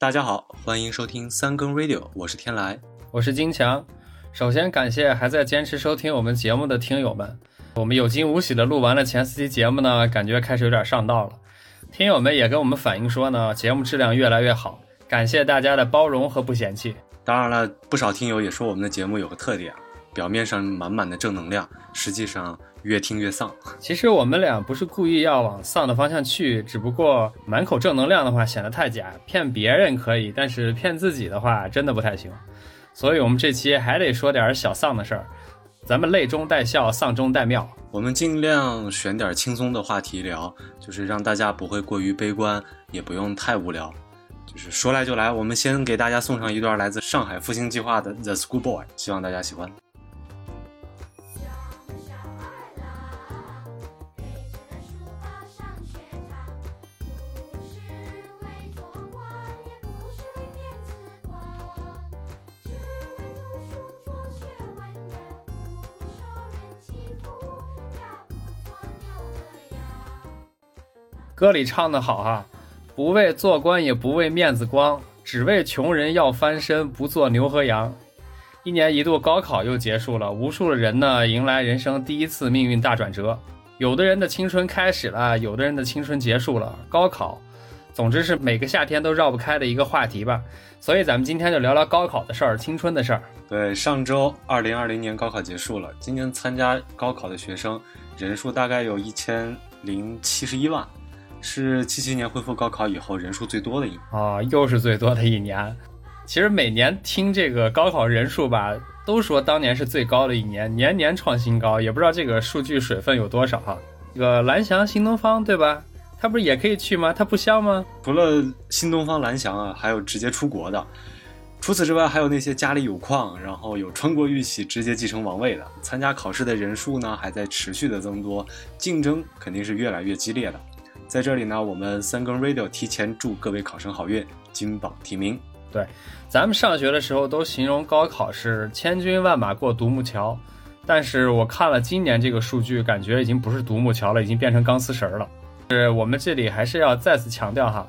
大家好，欢迎收听三更 Radio，我是天来，我是金强。首先感谢还在坚持收听我们节目的听友们。我们有惊无喜的录完了前四期节目呢，感觉开始有点上道了。听友们也跟我们反映说呢，节目质量越来越好，感谢大家的包容和不嫌弃。当然了，不少听友也说我们的节目有个特点，表面上满满的正能量，实际上越听越丧。其实我们俩不是故意要往丧的方向去，只不过满口正能量的话显得太假，骗别人可以，但是骗自己的话真的不太行。所以我们这期还得说点小丧的事儿，咱们泪中带笑，丧中带妙。我们尽量选点轻松的话题聊，就是让大家不会过于悲观，也不用太无聊。就是说来就来，我们先给大家送上一段来自上海复兴计划的《The Schoolboy》，希望大家喜欢。歌里唱的好哈，不为做官，也不为面子光，只为穷人要翻身，不做牛和羊。一年一度高考又结束了，无数的人呢迎来人生第一次命运大转折。有的人的青春开始了，有的人的青春结束了。高考，总之是每个夏天都绕不开的一个话题吧。所以咱们今天就聊聊高考的事儿，青春的事儿。对，上周二零二零年高考结束了，今年参加高考的学生人数大概有一千零七十一万。是七七年恢复高考以后人数最多的一年啊，又是最多的一年。其实每年听这个高考人数吧，都说当年是最高的一年，年年创新高。也不知道这个数据水分有多少哈。这个蓝翔新东方对吧？他不是也可以去吗？他不香吗？除了新东方、蓝翔啊，还有直接出国的。除此之外，还有那些家里有矿，然后有穿过玉玺直接继承王位的。参加考试的人数呢，还在持续的增多，竞争肯定是越来越激烈的。在这里呢，我们三更 radio 提前祝各位考生好运，金榜题名。对，咱们上学的时候都形容高考是千军万马过独木桥，但是我看了今年这个数据，感觉已经不是独木桥了，已经变成钢丝绳了。是我们这里还是要再次强调哈，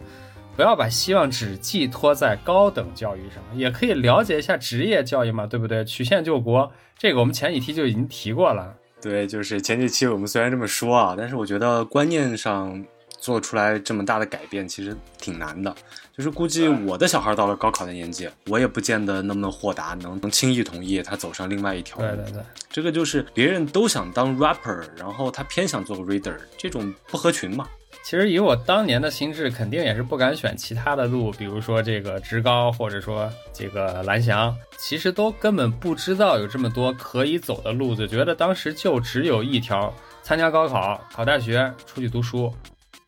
不要把希望只寄托在高等教育上，也可以了解一下职业教育嘛，对不对？曲线救国，这个我们前几期就已经提过了。对，就是前几期我们虽然这么说啊，但是我觉得观念上。做出来这么大的改变，其实挺难的。就是估计我的小孩到了高考的年纪，我也不见得那么豁达，能能轻易同意他走上另外一条路。对对对，这个就是别人都想当 rapper，然后他偏想做个 reader，这种不合群嘛。其实以我当年的心智，肯定也是不敢选其他的路，比如说这个职高，或者说这个蓝翔，其实都根本不知道有这么多可以走的路子，觉得当时就只有一条：参加高考，考大学，出去读书。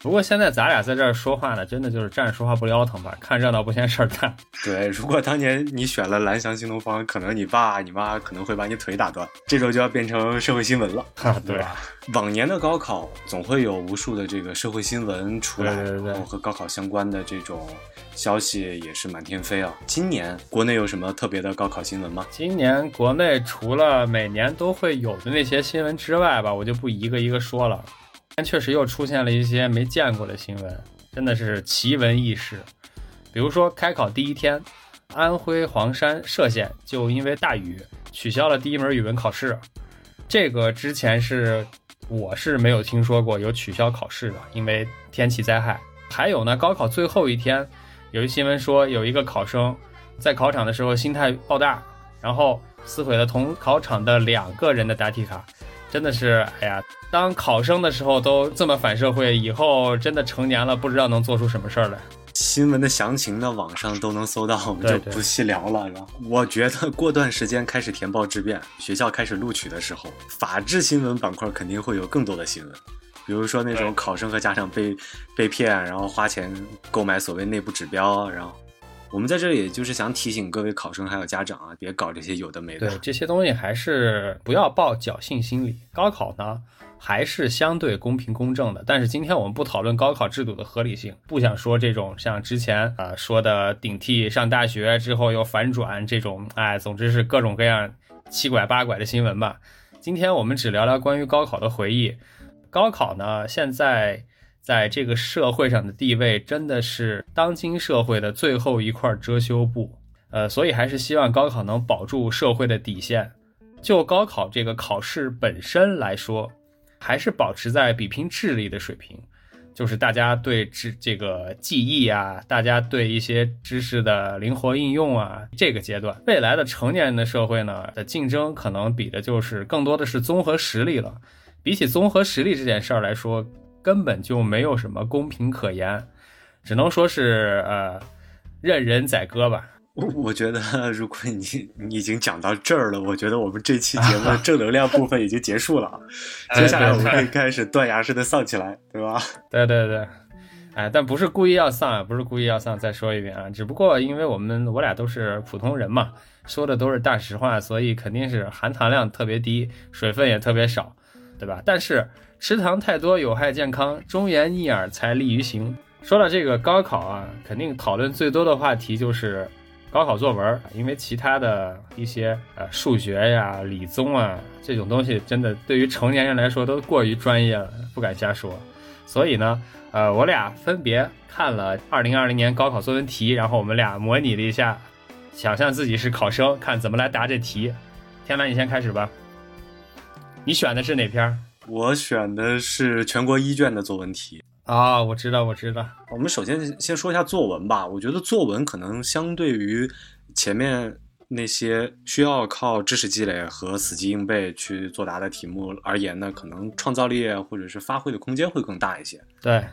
不过现在咱俩在这儿说话呢，真的就是站着说话不腰疼吧？看热闹不嫌事儿大。对，如果当年你选了蓝翔新东方，可能你爸你妈可能会把你腿打断，这时候就要变成社会新闻了，对吧？往年的高考总会有无数的这个社会新闻出来，然后和高考相关的这种消息也是满天飞啊。今年国内有什么特别的高考新闻吗？今年国内除了每年都会有的那些新闻之外吧，我就不一个一个说了。但确实又出现了一些没见过的新闻，真的是奇闻异事。比如说，开考第一天，安徽黄山歙县就因为大雨取消了第一门语文考试。这个之前是我是没有听说过有取消考试的，因为天气灾害。还有呢，高考最后一天，有一新闻说有一个考生在考场的时候心态爆大，然后撕毁了同考场的两个人的答题卡。真的是，哎呀，当考生的时候都这么反社会，以后真的成年了，不知道能做出什么事儿来。新闻的详情呢，网上都能搜到，我们就不细聊了。然后，我觉得过段时间开始填报志愿，学校开始录取的时候，法制新闻板块肯定会有更多的新闻，比如说那种考生和家长被被骗，然后花钱购买所谓内部指标，然后。我们在这里也就是想提醒各位考生还有家长啊，别搞这些有的没的。对这些东西还是不要抱侥幸心理。高考呢还是相对公平公正的。但是今天我们不讨论高考制度的合理性，不想说这种像之前啊说的顶替上大学之后又反转这种，哎，总之是各种各样七拐八拐的新闻吧。今天我们只聊聊关于高考的回忆。高考呢现在在这个社会上的地位真的是当今社会的最后一块遮羞布，呃，所以还是希望高考能保住社会的底线。就高考这个考试本身来说，还是保持在比拼智力的水平，就是大家对知这个记忆啊，大家对一些知识的灵活应用啊，这个阶段，未来的成年人的社会呢的竞争可能比的就是更多的是综合实力了。比起综合实力这件事儿来说。根本就没有什么公平可言，只能说是呃，任人宰割吧。我我觉得，如果你你已经讲到这儿了，我觉得我们这期节目的 正能量部分已经结束了。接下来我们可以开始断崖式的丧起来，对吧？对对对，哎，但不是故意要丧啊，不是故意要丧。再说一遍啊，只不过因为我们我俩都是普通人嘛，说的都是大实话，所以肯定是含糖量特别低，水分也特别少，对吧？但是。吃糖太多有害健康，忠言逆耳才利于行。说到这个高考啊，肯定讨论最多的话题就是高考作文，因为其他的一些呃数学呀、理综啊这种东西，真的对于成年人来说都过于专业了，不敢瞎说。所以呢，呃，我俩分别看了二零二零年高考作文题，然后我们俩模拟了一下，想象自己是考生，看怎么来答这题。天蓝，你先开始吧。你选的是哪篇？我选的是全国一卷的作文题啊，我知道，我知道。我们首先先说一下作文吧。我觉得作文可能相对于前面那些需要靠知识积累和死记硬背去作答的题目而言呢，可能创造力或者是发挥的空间会更大一些。对。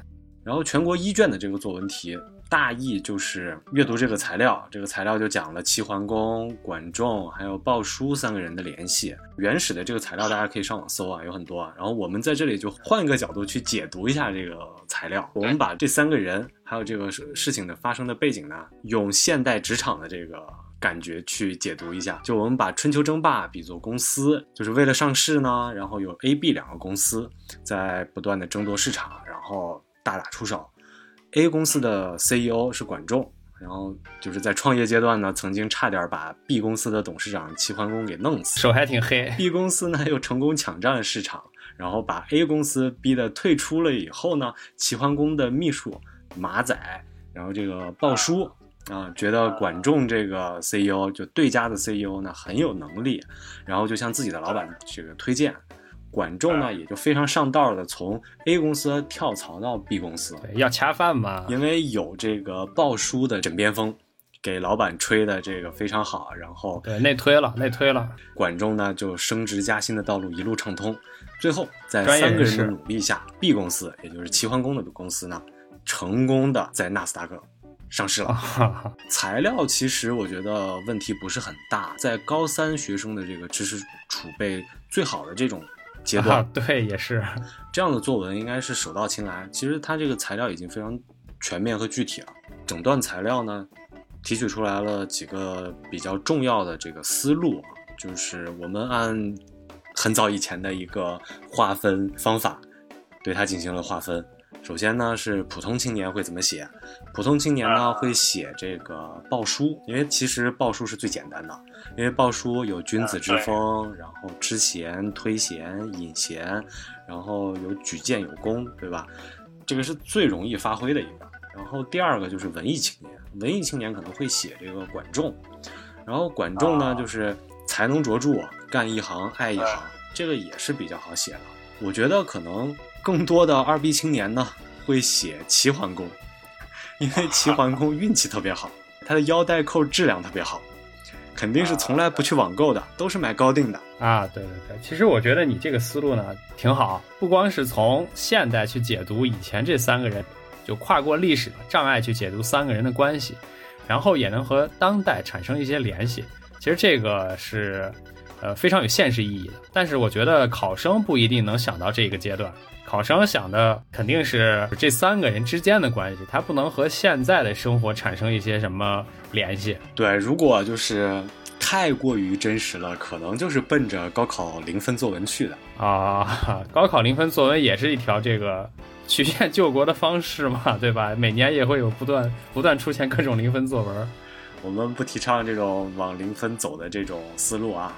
然后全国一卷的这个作文题。大意就是阅读这个材料，这个材料就讲了齐桓公、管仲还有鲍叔三个人的联系。原始的这个材料大家可以上网搜啊，有很多啊。然后我们在这里就换一个角度去解读一下这个材料。我们把这三个人还有这个事情的发生的背景呢，用现代职场的这个感觉去解读一下。就我们把春秋争霸比作公司，就是为了上市呢，然后有 A、B 两个公司在不断的争夺市场，然后大打出手。A 公司的 CEO 是管仲，然后就是在创业阶段呢，曾经差点把 B 公司的董事长齐桓公给弄死，手还挺黑。B 公司呢又成功抢占了市场，然后把 A 公司逼得退出了以后呢，齐桓公的秘书马仔，然后这个鲍叔啊，觉得管仲这个 CEO 就对家的 CEO 呢很有能力，然后就向自己的老板这个推荐。管仲呢，也就非常上道的从 A 公司跳槽到 B 公司，要恰饭嘛。因为有这个鲍叔的枕边风，给老板吹的这个非常好，然后对内推了，内推了。管仲呢，就升职加薪的道路一路畅通。最后在三个人的努力下，B 公司也就是齐桓公的公司呢，成功的在纳斯达克上市了。材料其实我觉得问题不是很大，在高三学生的这个知识储备最好的这种。阶段 对，也是这样的作文应该是手到擒来。其实它这个材料已经非常全面和具体了。整段材料呢，提取出来了几个比较重要的这个思路啊，就是我们按很早以前的一个划分方法，对它进行了划分。首先呢，是普通青年会怎么写？普通青年呢会写这个报书，因为其实报书是最简单的，因为报书有君子之风，然后知贤、推贤、引贤，然后有举荐有功，对吧？这个是最容易发挥的一个。然后第二个就是文艺青年，文艺青年可能会写这个管仲，然后管仲呢就是才能卓著，干一行爱一行，这个也是比较好写的。我觉得可能。更多的二逼青年呢，会写齐桓公，因为齐桓公运气特别好，他的腰带扣质量特别好，肯定是从来不去网购的，都是买高定的啊。对对对，其实我觉得你这个思路呢挺好，不光是从现代去解读以前这三个人，就跨过历史的障碍去解读三个人的关系，然后也能和当代产生一些联系。其实这个是呃非常有现实意义的，但是我觉得考生不一定能想到这个阶段。考生想的肯定是这三个人之间的关系，他不能和现在的生活产生一些什么联系。对，如果就是太过于真实了，可能就是奔着高考零分作文去的啊。高考零分作文也是一条这个曲线救国的方式嘛，对吧？每年也会有不断不断出现各种零分作文。我们不提倡这种往零分走的这种思路啊。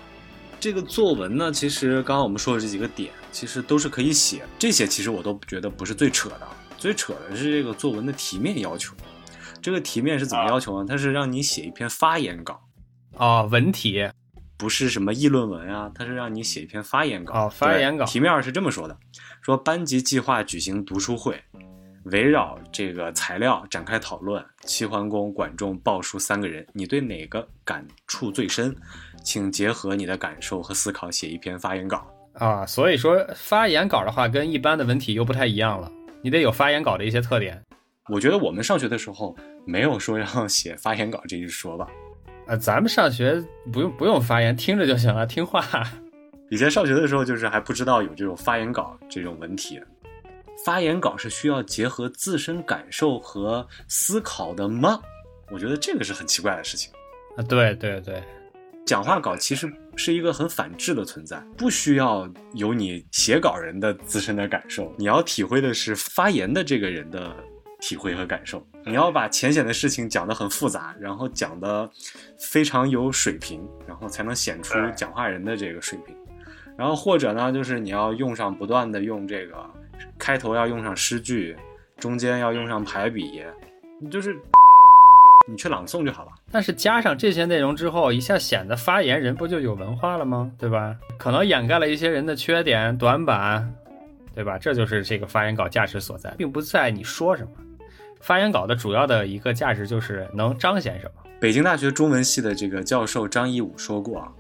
这个作文呢，其实刚刚我们说的这几个点，其实都是可以写。这些其实我都觉得不是最扯的，最扯的是这个作文的题面要求。这个题面是怎么要求呢？它是让你写一篇发言稿，哦，文体不是什么议论文啊，它是让你写一篇发言稿。哦，发言稿。题面是这么说的：说班级计划举行读书会，围绕这个材料展开讨论。齐桓公、管仲、鲍叔三个人，你对哪个感触最深？请结合你的感受和思考写一篇发言稿。啊，所以说发言稿的话，跟一般的文体又不太一样了，你得有发言稿的一些特点。我觉得我们上学的时候没有说要写发言稿这一说吧？啊，咱们上学不用不用发言，听着就行了，听话。以前上学的时候就是还不知道有这种发言稿这种文体，发言稿是需要结合自身感受和思考的吗？我觉得这个是很奇怪的事情。啊，对对对。讲话稿其实是一个很反制的存在，不需要有你写稿人的自身的感受，你要体会的是发言的这个人的体会和感受。你要把浅显的事情讲得很复杂，然后讲得非常有水平，然后才能显出讲话人的这个水平。然后或者呢，就是你要用上不断的用这个开头要用上诗句，中间要用上排比，你就是。你去朗诵就好了，但是加上这些内容之后，一下显得发言人不就有文化了吗？对吧？可能掩盖了一些人的缺点、短板，对吧？这就是这个发言稿价值所在，并不在你说什么。发言稿的主要的一个价值就是能彰显什么。北京大学中文系的这个教授张一武说过啊。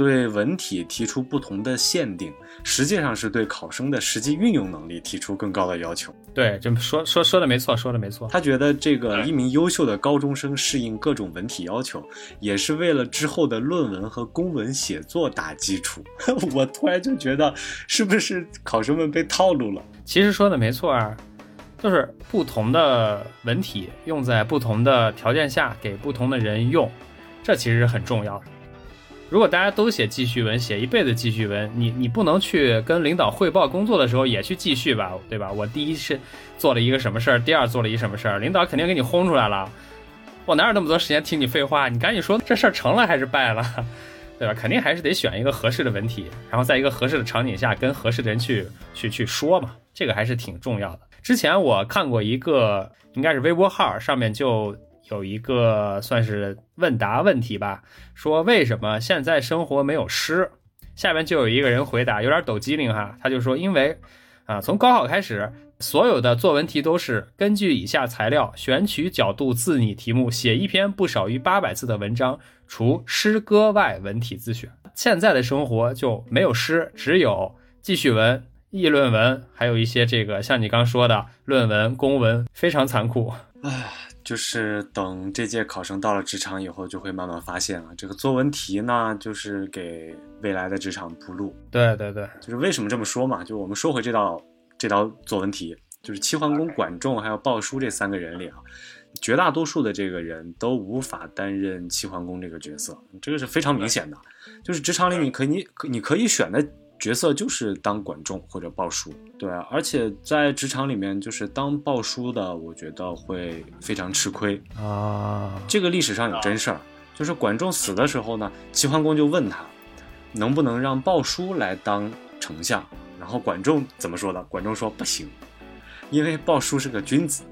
对文体提出不同的限定，实际上是对考生的实际运用能力提出更高的要求。对，这么说说说的没错，说的没错。他觉得这个一名优秀的高中生适应各种文体要求，也是为了之后的论文和公文写作打基础。我突然就觉得，是不是考生们被套路了？其实说的没错啊，就是不同的文体用在不同的条件下给不同的人用，这其实很重要的。如果大家都写记叙文，写一辈子记叙文，你你不能去跟领导汇报工作的时候也去记叙吧，对吧？我第一是做了一个什么事儿，第二做了一什么事儿，领导肯定给你轰出来了。我哪有那么多时间听你废话？你赶紧说这事儿成了还是败了，对吧？肯定还是得选一个合适的文体，然后在一个合适的场景下跟合适的人去去去说嘛，这个还是挺重要的。之前我看过一个，应该是微博号上面就。有一个算是问答问题吧，说为什么现在生活没有诗？下面就有一个人回答，有点抖机灵哈，他就说因为啊，从高考开始，所有的作文题都是根据以下材料选取角度自拟题目，写一篇不少于八百字的文章，除诗歌外文体自选。现在的生活就没有诗，只有记叙文、议论文，还有一些这个像你刚说的论文、公文，非常残酷。唉。就是等这届考生到了职场以后，就会慢慢发现啊这个作文题呢，就是给未来的职场铺路。对对对，就是为什么这么说嘛？就我们说回这道这道作文题，就是齐桓公、管仲还有鲍叔这三个人里啊，绝大多数的这个人都无法担任齐桓公这个角色，这个是非常明显的。就是职场里你可以你可以选的。角色就是当管仲或者鲍叔，对啊，而且在职场里面，就是当鲍叔的，我觉得会非常吃亏啊。这个历史上有真事儿，就是管仲死的时候呢，齐桓公就问他，能不能让鲍叔来当丞相？然后管仲怎么说的？管仲说不行，因为鲍叔是个君子，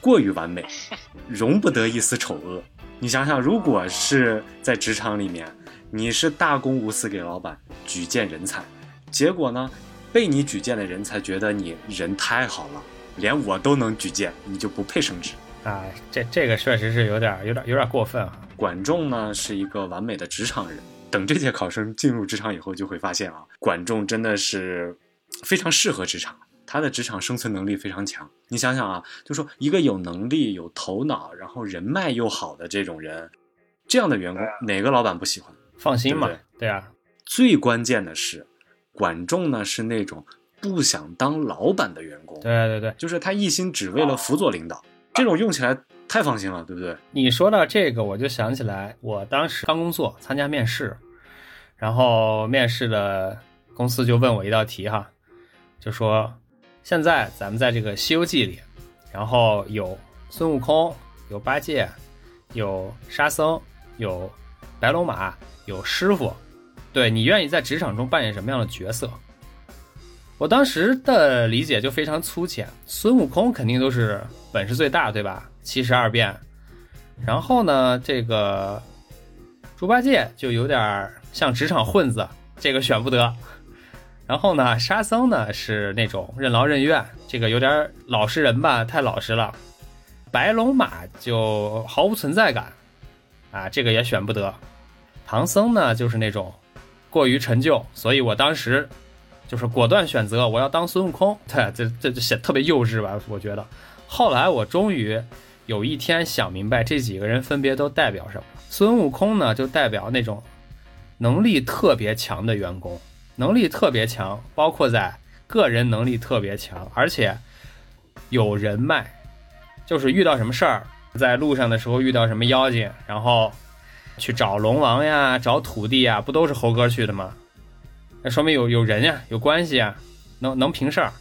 过于完美，容不得一丝丑恶。你想想，如果是在职场里面。你是大公无私给老板举荐人才，结果呢，被你举荐的人才觉得你人太好了，连我都能举荐，你就不配升职。啊，这这个确实是有点有点有点过分啊。管仲呢是一个完美的职场人，等这届考生进入职场以后，就会发现啊，管仲真的是非常适合职场，他的职场生存能力非常强。你想想啊，就说一个有能力、有头脑，然后人脉又好的这种人，这样的员工，哪个老板不喜欢？放心嘛，对啊。最关键的是，管仲呢是那种不想当老板的员工。对对对，就是他一心只为了辅佐领导，这种用起来太放心了，对不对？你说到这个，我就想起来，我当时刚工作参加面试，然后面试的公司就问我一道题哈，就说现在咱们在这个《西游记》里，然后有孙悟空，有八戒，有沙僧，有白龙马。有师傅，对你愿意在职场中扮演什么样的角色？我当时的理解就非常粗浅，孙悟空肯定都是本事最大，对吧？七十二变。然后呢，这个猪八戒就有点像职场混子，这个选不得。然后呢，沙僧呢是那种任劳任怨，这个有点老实人吧，太老实了。白龙马就毫无存在感，啊，这个也选不得。唐僧呢就是那种过于陈旧，所以我当时。就是果断选择，我要当孙悟空。对，这这就显特别幼稚吧？我觉得。后来我终于有一天想明白，这几个人分别都代表什么。孙悟空呢，就代表那种能力特别强的员工，能力特别强，包括在个人能力特别强，而且有人脉，就是遇到什么事儿，在路上的时候遇到什么妖精，然后去找龙王呀，找土地呀，不都是猴哥去的吗？那说明有有人呀，有关系啊，能能平事儿。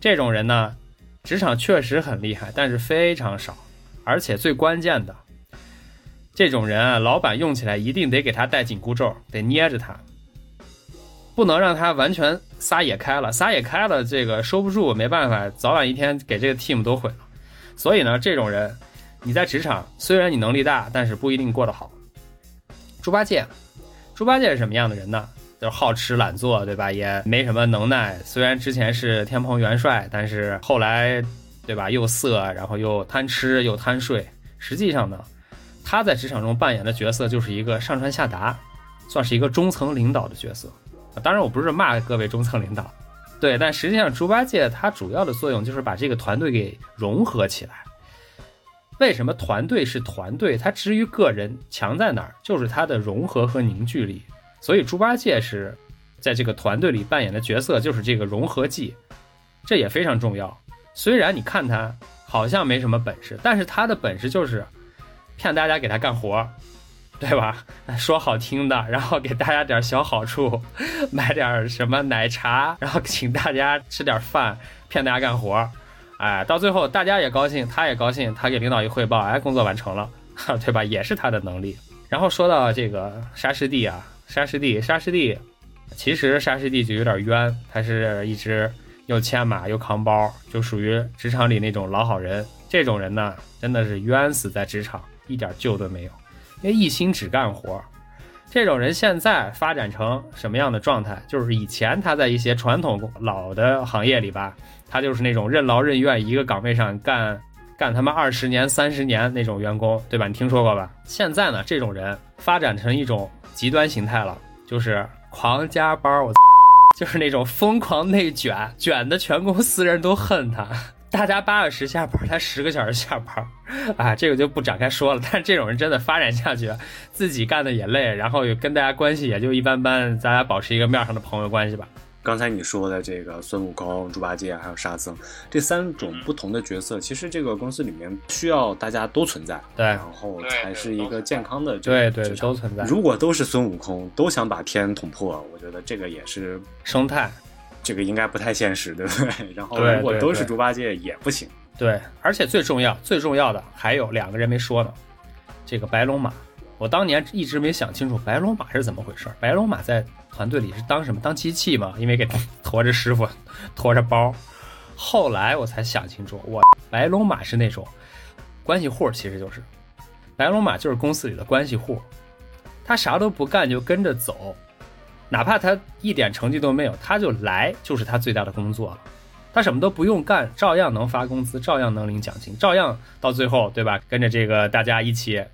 这种人呢，职场确实很厉害，但是非常少。而且最关键的，这种人啊，老板用起来一定得给他戴紧箍咒，得捏着他，不能让他完全撒野开了。撒野开了，这个收不住，没办法，早晚一天给这个 team 都毁了。所以呢，这种人，你在职场虽然你能力大，但是不一定过得好。猪八戒，猪八戒是什么样的人呢？就是好吃懒做，对吧？也没什么能耐。虽然之前是天蓬元帅，但是后来，对吧？又色，然后又贪吃，又贪睡。实际上呢，他在职场中扮演的角色就是一个上传下达，算是一个中层领导的角色。当然，我不是骂各位中层领导，对。但实际上，猪八戒他主要的作用就是把这个团队给融合起来。为什么团队是团队？它之于个人强在哪儿？就是它的融合和凝聚力。所以猪八戒是在这个团队里扮演的角色，就是这个融合剂，这也非常重要。虽然你看他好像没什么本事，但是他的本事就是骗大家给他干活，对吧？说好听的，然后给大家点小好处，买点什么奶茶，然后请大家吃点饭，骗大家干活，哎，到最后大家也高兴，他也高兴，他给领导一汇报，哎，工作完成了，对吧？也是他的能力。然后说到这个沙师弟啊。沙师弟，沙师弟，其实沙师弟就有点冤，他是一只又牵马又扛包，就属于职场里那种老好人。这种人呢，真的是冤死在职场，一点救都没有，因为一心只干活。这种人现在发展成什么样的状态？就是以前他在一些传统老的行业里吧，他就是那种任劳任怨，一个岗位上干干他妈二十年、三十年那种员工，对吧？你听说过吧？现在呢，这种人发展成一种。极端形态了，就是狂加班，我 就是那种疯狂内卷，卷的全公司人都恨他。大家八小时下班，他十个小时下班，啊，这个就不展开说了。但是这种人真的发展下去，自己干的也累，然后也跟大家关系也就一般般，大家保持一个面上的朋友关系吧。刚才你说的这个孙悟空、猪八戒还有沙僧这三种不同的角色，其实这个公司里面需要大家都存在，对，然后才是一个健康的，对对，都存在。如果都是孙悟空，都想把天捅破，我觉得这个也是生态，这个应该不太现实，对不对？然后如果都是猪八戒也不行，对。而且最重要、最重要的还有两个人没说呢，这个白龙马，我当年一直没想清楚白龙马是怎么回事。白龙马在。团队里是当什么？当机器嘛？因为给驮着师傅，驮着包。后来我才想清楚，我白龙马是那种关系户，其实就是白龙马就是公司里的关系户。他啥都不干就跟着走，哪怕他一点成绩都没有，他就来就是他最大的工作了。他什么都不用干，照样能发工资，照样能领奖金，照样到最后，对吧？跟着这个大家一起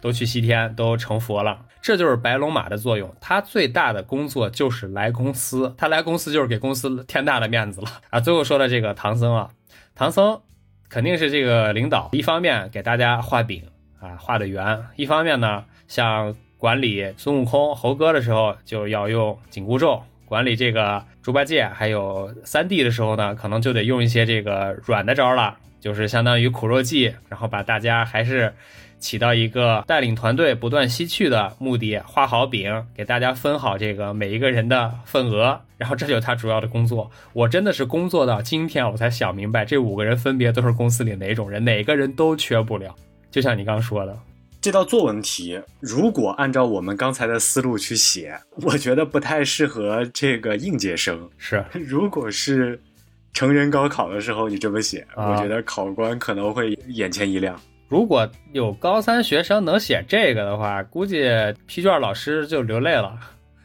都去西天，都成佛了。这就是白龙马的作用，他最大的工作就是来公司，他来公司就是给公司天大的面子了 啊！最后说的这个唐僧啊，唐僧肯定是这个领导，一方面给大家画饼啊，画的圆，一方面呢，像管理孙悟空、猴哥的时候就要用紧箍咒，管理这个猪八戒还有三弟的时候呢，可能就得用一些这个软的招了，就是相当于苦肉计，然后把大家还是。起到一个带领团队不断吸去的目的，画好饼，给大家分好这个每一个人的份额，然后这就是他主要的工作。我真的是工作到今天，我才想明白，这五个人分别都是公司里哪种人，哪个人都缺不了。就像你刚说的，这道作文题，如果按照我们刚才的思路去写，我觉得不太适合这个应届生。是，如果是成人高考的时候你这么写，我觉得考官可能会眼前一亮。如果有高三学生能写这个的话，估计批卷老师就流泪了，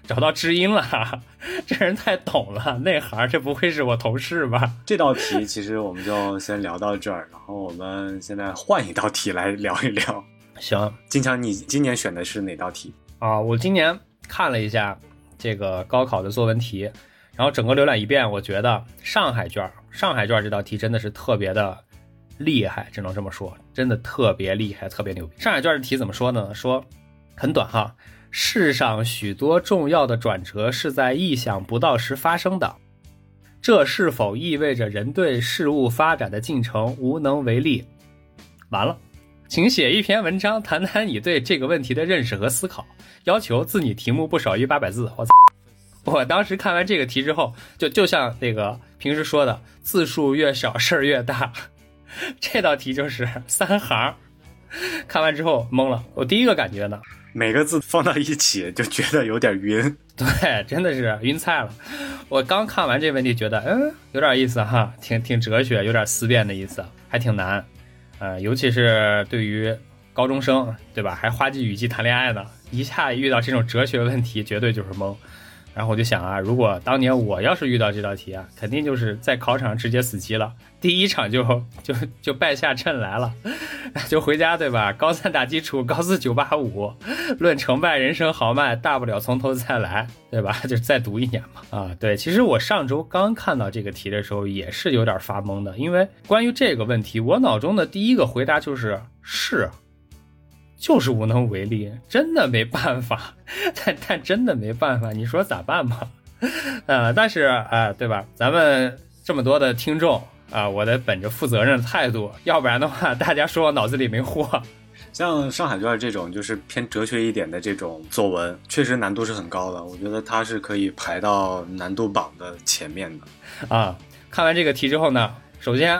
找到知音了。这人太懂了，内行，这不会是我同事吧？这道题其实我们就先聊到这儿，然后我们现在换一道题来聊一聊。行，金强，你今年选的是哪道题啊？我今年看了一下这个高考的作文题，然后整个浏览一遍，我觉得上海卷，上海卷这道题真的是特别的厉害，只能这么说，真的特别厉害，特别牛逼。上海卷的题怎么说呢？说很短哈，世上许多重要的转折是在意想不到时发生的，这是否意味着人对事物发展的进程无能为力？完了。请写一篇文章，谈谈你对这个问题的认识和思考。要求字拟题目不少于八百字。我操！我当时看完这个题之后，就就像那个平时说的，字数越少事儿越大。这道题就是三行，看完之后懵了。我第一个感觉呢，每个字放到一起就觉得有点晕。对，真的是晕菜了。我刚看完这问题，觉得嗯有点意思哈，挺挺哲学，有点思辨的意思，还挺难。呃，尤其是对于高中生，对吧？还花季雨季谈恋爱呢，一下遇到这种哲学问题，绝对就是懵。然后我就想啊，如果当年我要是遇到这道题啊，肯定就是在考场直接死机了，第一场就就就败下阵来了，就回家对吧？高三打基础，高四九八五，论成败人生豪迈，大不了从头再来，对吧？就再读一年嘛。啊，对，其实我上周刚看到这个题的时候也是有点发懵的，因为关于这个问题，我脑中的第一个回答就是是。就是无能为力，真的没办法，但但真的没办法，你说咋办吧？呃，但是啊，对吧？咱们这么多的听众啊，我得本着负责任的态度，要不然的话，大家说我脑子里没货。像上海卷这种就是偏哲学一点的这种作文，确实难度是很高的，我觉得它是可以排到难度榜的前面的。啊，看完这个题之后呢，首先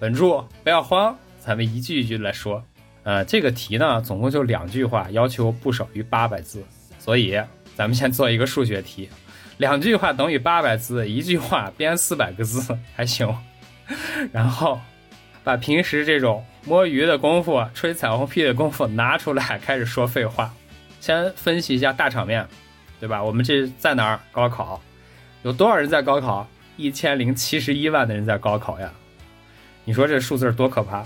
稳住，不要慌，咱们一句一句来说。呃，这个题呢，总共就两句话，要求不少于八百字，所以咱们先做一个数学题，两句话等于八百字，一句话编四百个字还行。然后把平时这种摸鱼的功夫、吹彩虹屁的功夫拿出来，开始说废话。先分析一下大场面，对吧？我们这在哪儿？高考，有多少人在高考？一千零七十一万的人在高考呀！你说这数字多可怕？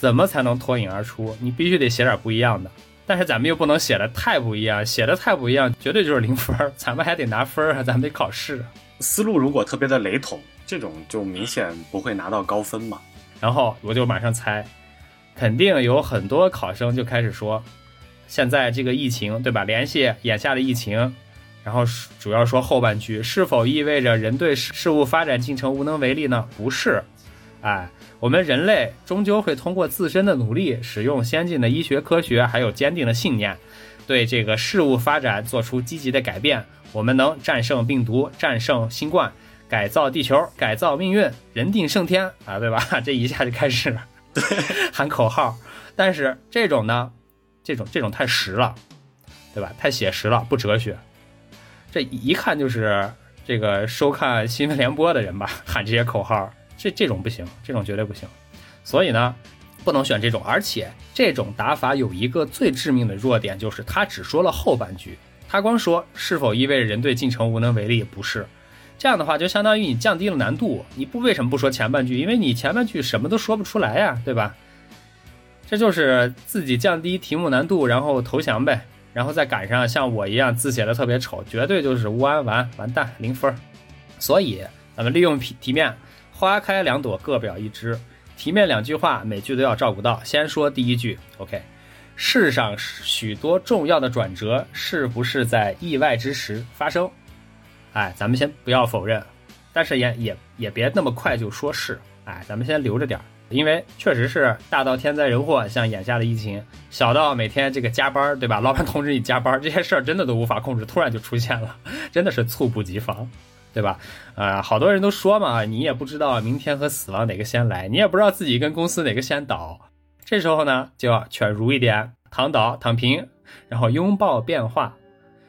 怎么才能脱颖而出？你必须得写点不一样的，但是咱们又不能写的太不一样，写的太不一样，绝对就是零分咱们还得拿分啊，咱们得考试。思路如果特别的雷同，这种就明显不会拿到高分嘛。然后我就马上猜，肯定有很多考生就开始说，现在这个疫情，对吧？联系眼下的疫情，然后主要说后半句，是否意味着人对事物发展进程无能为力呢？不是，哎。我们人类终究会通过自身的努力，使用先进的医学科学，还有坚定的信念，对这个事物发展做出积极的改变。我们能战胜病毒，战胜新冠，改造地球，改造命运，人定胜天啊，对吧？这一下就开始喊口号。但是这种呢，这种这种太实了，对吧？太写实了，不哲学。这一看就是这个收看新闻联播的人吧，喊这些口号。这这种不行，这种绝对不行，所以呢，不能选这种。而且这种打法有一个最致命的弱点，就是他只说了后半句，他光说是否意味着人对进程无能为力？不是，这样的话就相当于你降低了难度。你不为什么不说前半句？因为你前半句什么都说不出来呀，对吧？这就是自己降低题目难度，然后投降呗，然后再赶上像我一样字写的特别丑，绝对就是乌安完完蛋零分。所以咱们利用题题面。花开两朵，各表一枝。题面两句话，每句都要照顾到。先说第一句，OK。世上许多重要的转折，是不是在意外之时发生？哎，咱们先不要否认，但是也也也别那么快就说是。哎，咱们先留着点儿，因为确实是大到天灾人祸，像眼下的疫情，小到每天这个加班，对吧？老板通知你加班，这些事儿真的都无法控制，突然就出现了，真的是猝不及防。对吧？啊，好多人都说嘛，你也不知道明天和死亡哪个先来，你也不知道自己跟公司哪个先倒。这时候呢，就要犬儒一点，躺倒、躺平，然后拥抱变化。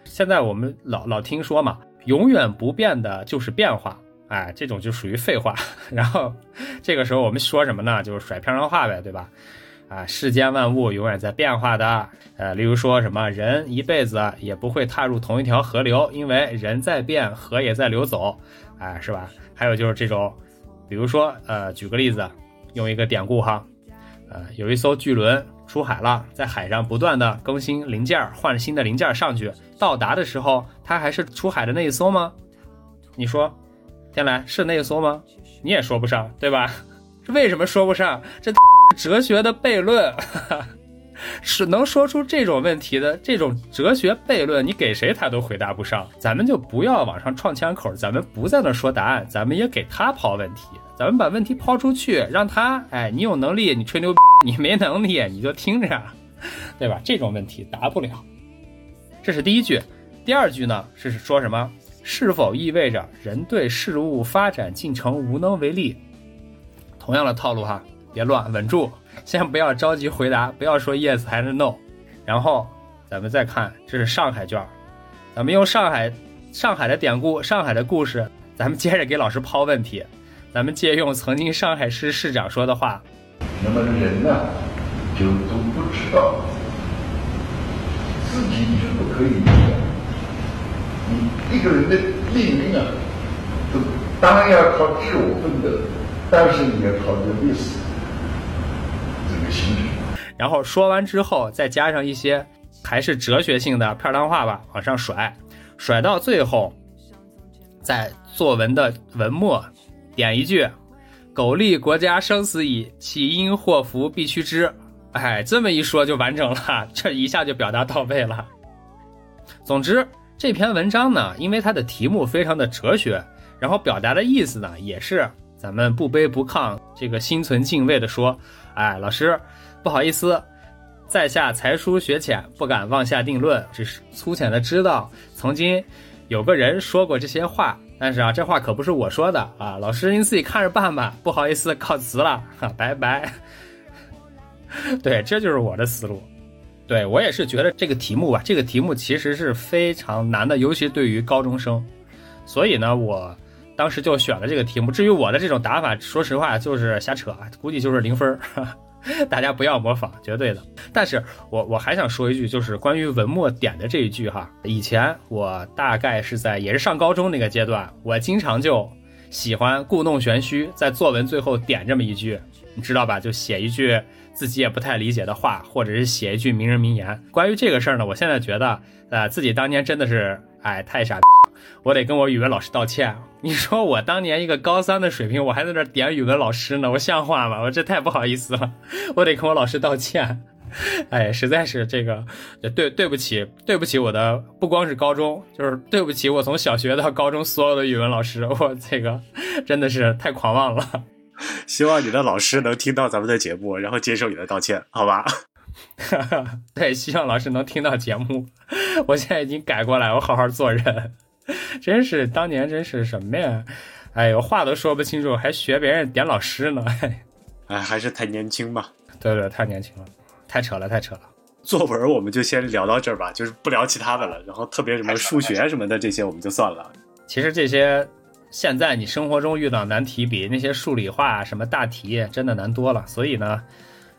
现在我们老老听说嘛，永远不变的就是变化，哎，这种就属于废话。然后这个时候我们说什么呢？就是甩片上话呗，对吧？啊，世间万物永远在变化的，呃，例如说什么人一辈子也不会踏入同一条河流，因为人在变，河也在流走，哎，是吧？还有就是这种，比如说，呃，举个例子，用一个典故哈，呃，有一艘巨轮出海了，在海上不断的更新零件，换新的零件上去，到达的时候，它还是出海的那一艘吗？你说，天来是那一艘吗？你也说不上，对吧？这 为什么说不上？这。哲学的悖论，是能说出这种问题的这种哲学悖论，你给谁他都回答不上。咱们就不要往上撞枪口，咱们不在那说答案，咱们也给他抛问题，咱们把问题抛出去，让他，哎，你有能力你吹牛，你没能力你就听着，对吧？这种问题答不了。这是第一句，第二句呢是说什么？是否意味着人对事物发展进程无能为力？同样的套路哈。别乱，稳住，先不要着急回答，不要说 yes 还是 no，然后咱们再看，这是上海卷咱们用上海上海的典故、上海的故事，咱们接着给老师抛问题，咱们借用曾经上海市市长说的话，那么人呢，就都不知道自己是不可以的，你一个人的命运啊，都当然要靠自我奋斗，但是你要靠着历史。然后说完之后，再加上一些还是哲学性的片儿话吧，往上甩，甩到最后，在作文的文末点一句：“苟利国家生死以，岂因祸福必趋之。”哎，这么一说就完整了，这一下就表达到位了。总之，这篇文章呢，因为它的题目非常的哲学，然后表达的意思呢，也是咱们不卑不亢，这个心存敬畏的说。哎，老师，不好意思，在下才疏学浅，不敢妄下定论，只是粗浅的知道曾经有个人说过这些话，但是啊，这话可不是我说的啊，老师您自己看着办吧。不好意思，告辞了，哈，拜拜。对，这就是我的思路。对我也是觉得这个题目吧，这个题目其实是非常难的，尤其对于高中生，所以呢，我。当时就选了这个题目。至于我的这种打法，说实话就是瞎扯，估计就是零分儿，大家不要模仿，绝对的。但是我我还想说一句，就是关于文末点的这一句哈。以前我大概是在也是上高中那个阶段，我经常就喜欢故弄玄虚，在作文最后点这么一句，你知道吧？就写一句自己也不太理解的话，或者是写一句名人名言。关于这个事儿呢，我现在觉得，呃，自己当年真的是，哎，太傻。我得跟我语文老师道歉。你说我当年一个高三的水平，我还在那点语文老师呢，我像话吗？我这太不好意思了，我得跟我老师道歉。哎，实在是这个，对对不起，对不起我的不光是高中，就是对不起我从小学到高中所有的语文老师，我这个真的是太狂妄了。希望你的老师能听到咱们的节目，然后接受你的道歉，好吧？对，希望老师能听到节目。我现在已经改过来，我好好做人。真是当年真是什么呀？哎呦，话都说不清楚，还学别人点老师呢？哎，还是太年轻吧？对对，太年轻了，太扯了，太扯了。作文我们就先聊到这儿吧，就是不聊其他的了。然后特别什么数学什么的这些我们就算了。其实这些现在你生活中遇到难题，比那些数理化什么大题真的难多了。所以呢，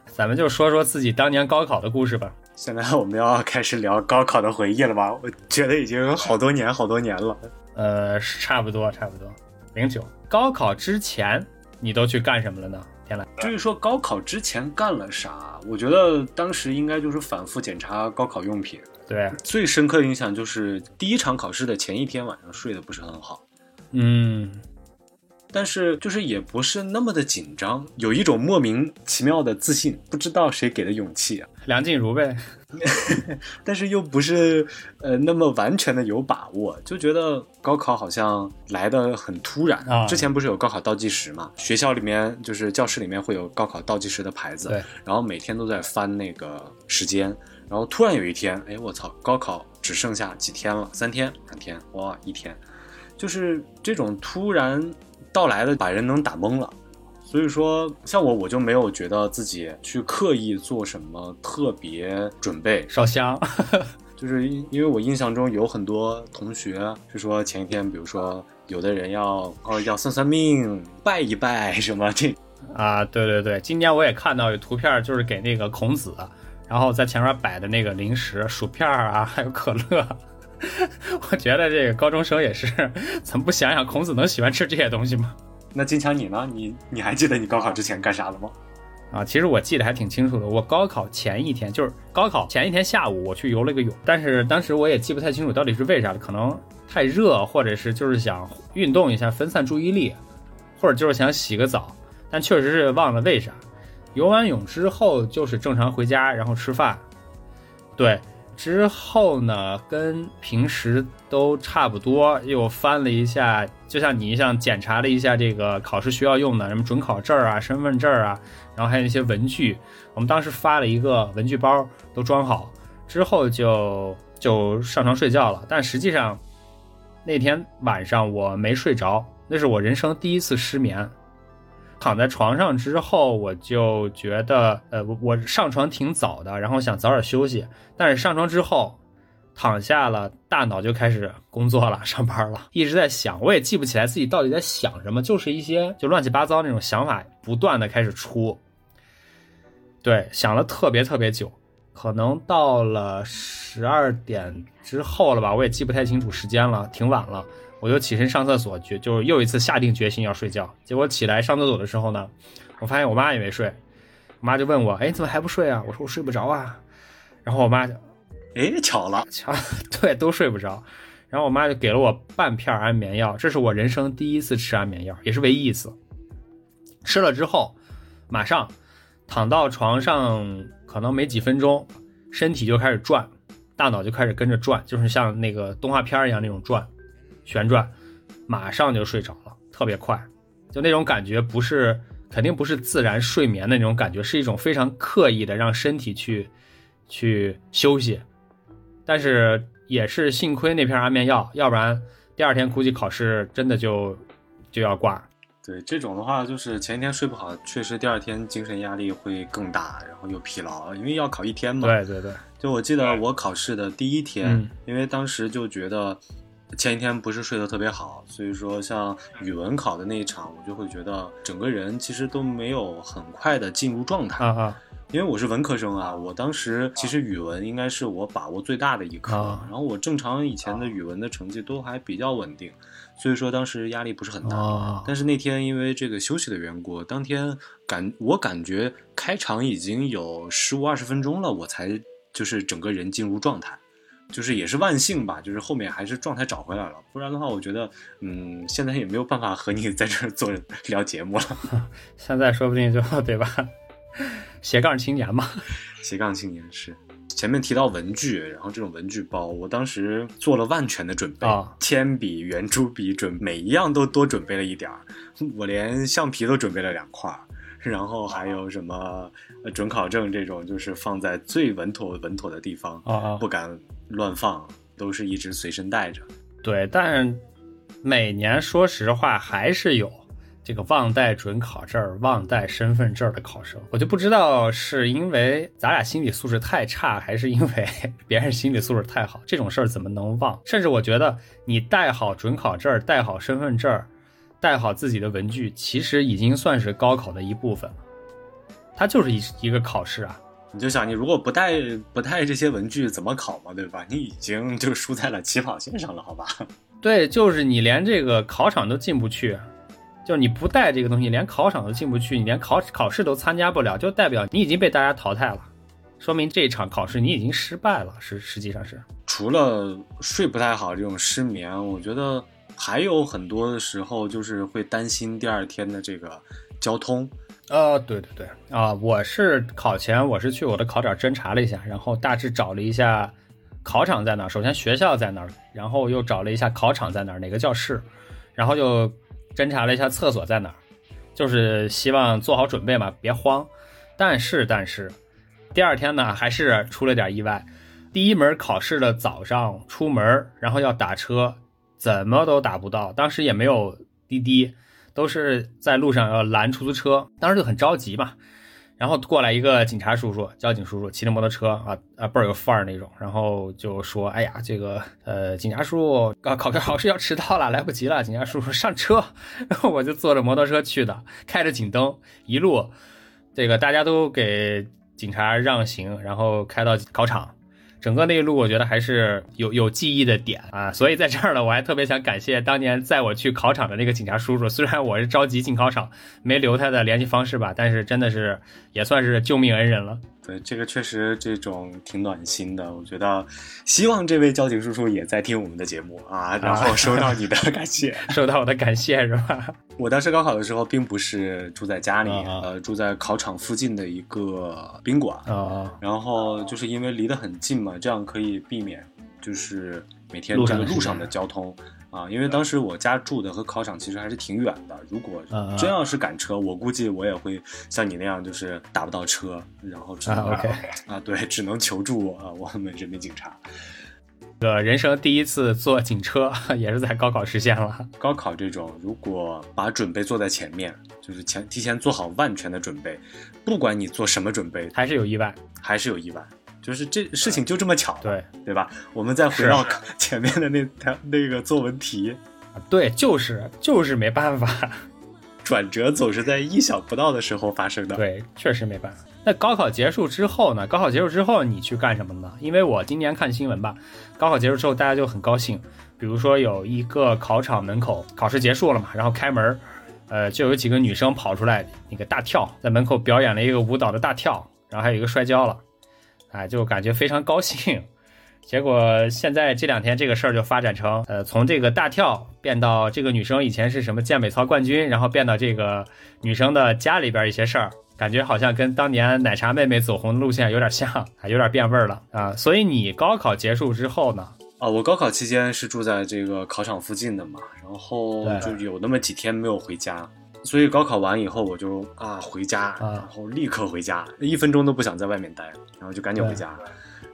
咱们就说说自己当年高考的故事吧。现在我们要开始聊高考的回忆了吧？我觉得已经好多年好多年了。呃，差不多差不多。零九高考之前你都去干什么了呢？天呐，至于说高考之前干了啥，我觉得当时应该就是反复检查高考用品。对，最深刻的印象就是第一场考试的前一天晚上睡得不是很好。嗯。但是就是也不是那么的紧张，有一种莫名其妙的自信，不知道谁给的勇气啊。梁静茹呗，但是又不是呃那么完全的有把握，就觉得高考好像来的很突然啊。之前不是有高考倒计时嘛？学校里面就是教室里面会有高考倒计时的牌子，对，然后每天都在翻那个时间，然后突然有一天，哎，我操，高考只剩下几天了？三天？两天？哇，一天，就是这种突然。到来的把人能打懵了，所以说，像我，我就没有觉得自己去刻意做什么特别准备烧香，就是因为我印象中有很多同学是说前一天，比如说有的人要哦要算算命、拜一拜什么这 啊，对对对，今年我也看到有图片，就是给那个孔子，然后在前面摆的那个零食、薯片啊，还有可乐。我觉得这个高中生也是，怎么不想想孔子能喜欢吃这些东西吗？那金强你呢？你你还记得你高考之前干啥了吗？啊，其实我记得还挺清楚的。我高考前一天，就是高考前一天下午，我去游了个泳。但是当时我也记不太清楚到底是为啥了，可能太热，或者是就是想运动一下分散注意力，或者就是想洗个澡。但确实是忘了为啥。游完泳之后就是正常回家，然后吃饭。对。之后呢，跟平时都差不多，又翻了一下，就像你像检查了一下这个考试需要用的什么准考证啊、身份证啊，然后还有一些文具，我们当时发了一个文具包，都装好，之后就就上床睡觉了。但实际上那天晚上我没睡着，那是我人生第一次失眠。躺在床上之后，我就觉得，呃，我我上床挺早的，然后想早点休息。但是上床之后，躺下了，大脑就开始工作了，上班了，一直在想，我也记不起来自己到底在想什么，就是一些就乱七八糟那种想法不断的开始出。对，想了特别特别久，可能到了十二点之后了吧，我也记不太清楚时间了，挺晚了。我就起身上厕所去，就又一次下定决心要睡觉。结果起来上厕所的时候呢，我发现我妈也没睡。我妈就问我：“哎，怎么还不睡啊？”我说：“我睡不着啊。”然后我妈就：“哎，巧了，巧，对，都睡不着。”然后我妈就给了我半片安眠药，这是我人生第一次吃安眠药，也是唯一一次。吃了之后，马上躺到床上，可能没几分钟，身体就开始转，大脑就开始跟着转，就是像那个动画片一样那种转。旋转，马上就睡着了，特别快，就那种感觉不是，肯定不是自然睡眠的那种感觉，是一种非常刻意的让身体去，去休息。但是也是幸亏那片安眠药，要不然第二天估计考试真的就就要挂。对这种的话，就是前一天睡不好，确实第二天精神压力会更大，然后又疲劳，因为要考一天嘛。对对对，就我记得我考试的第一天，因为当时就觉得。前一天不是睡得特别好，所以说像语文考的那一场，我就会觉得整个人其实都没有很快的进入状态。啊因为我是文科生啊，我当时其实语文应该是我把握最大的一科，然后我正常以前的语文的成绩都还比较稳定，所以说当时压力不是很大。但是那天因为这个休息的缘故，当天感我感觉开场已经有十五二十分钟了，我才就是整个人进入状态。就是也是万幸吧，就是后面还是状态找回来了，不然的话，我觉得，嗯，现在也没有办法和你在这儿做聊节目了。现在说不定就对吧？斜杠青年嘛，斜杠青年是。前面提到文具，然后这种文具包，我当时做了万全的准备，铅笔、圆珠笔准每一样都多准备了一点儿，我连橡皮都准备了两块。然后还有什么准考证这种，就是放在最稳妥稳妥的地方啊，不敢乱放，都是一直随身带着。对，但每年说实话还是有这个忘带准考证、忘带身份证的考生。我就不知道是因为咱俩心理素质太差，还是因为 别人心理素质太好。这种事儿怎么能忘？甚至我觉得你带好准考证、带好身份证。带好自己的文具，其实已经算是高考的一部分了。它就是一一个考试啊！你就想，你如果不带不带这些文具，怎么考嘛？对吧？你已经就输在了起跑线上了，好吧？对，就是你连这个考场都进不去，就你不带这个东西，连考场都进不去，你连考考试都参加不了，就代表你已经被大家淘汰了，说明这一场考试你已经失败了。实，实际上是除了睡不太好这种失眠，我觉得。还有很多的时候，就是会担心第二天的这个交通。呃，对对对，啊，我是考前我是去我的考场侦查了一下，然后大致找了一下考场在哪，首先学校在哪儿，然后又找了一下考场在哪儿，哪个教室，然后又侦查了一下厕所在哪儿，就是希望做好准备嘛，别慌。但是但是，第二天呢，还是出了点意外。第一门考试的早上出门，然后要打车。怎么都打不到，当时也没有滴滴，都是在路上要拦出租车，当时就很着急嘛。然后过来一个警察叔叔，交警叔叔，骑着摩托车啊啊倍儿有范儿那种，然后就说：“哎呀，这个呃，警察叔叔啊考考考试要迟到了，来不及了。”警察叔叔上车，然 后我就坐着摩托车去的，开着警灯，一路这个大家都给警察让行，然后开到考场。整个那一路，我觉得还是有有记忆的点啊，所以在这儿呢，我还特别想感谢当年载我去考场的那个警察叔叔。虽然我是着急进考场，没留他的联系方式吧，但是真的是也算是救命恩人了。对，这个确实这种挺暖心的。我觉得，希望这位交警叔叔也在听我们的节目啊，然后收到你的感谢，收到我的感谢是吧？我当时高考的时候，并不是住在家里，呃，住在考场附近的一个宾馆啊。然后就是因为离得很近嘛，这样可以避免就是每天这个路上的交通。啊，因为当时我家住的和考场其实还是挺远的，如果真要是赶车，我估计我也会像你那样，就是打不到车，然后只能 啊，对，只能求助啊，我们人民警察。个人生第一次坐警车，也是在高考实现了。高考这种，如果把准备做在前面，就是前提前做好万全的准备，不管你做什么准备，还是有意外，还是有意外。就是这事情就这么巧，对对吧？我们再回到 前面的那条那个作文题，对，就是就是没办法，转折总是在意想不到的时候发生的。对，确实没办法。那高考结束之后呢？高考结束之后你去干什么呢？因为我今年看新闻吧，高考结束之后大家就很高兴，比如说有一个考场门口考试结束了嘛，然后开门，呃，就有几个女生跑出来那个大跳，在门口表演了一个舞蹈的大跳，然后还有一个摔跤了。哎，就感觉非常高兴，结果现在这两天这个事儿就发展成，呃，从这个大跳变到这个女生以前是什么健美操冠军，然后变到这个女生的家里边一些事儿，感觉好像跟当年奶茶妹妹走红的路线有点像，啊，有点变味儿了啊。所以你高考结束之后呢？啊，我高考期间是住在这个考场附近的嘛，然后就有那么几天没有回家。所以高考完以后，我就啊回家，然后立刻回家，一分钟都不想在外面待，然后就赶紧回家。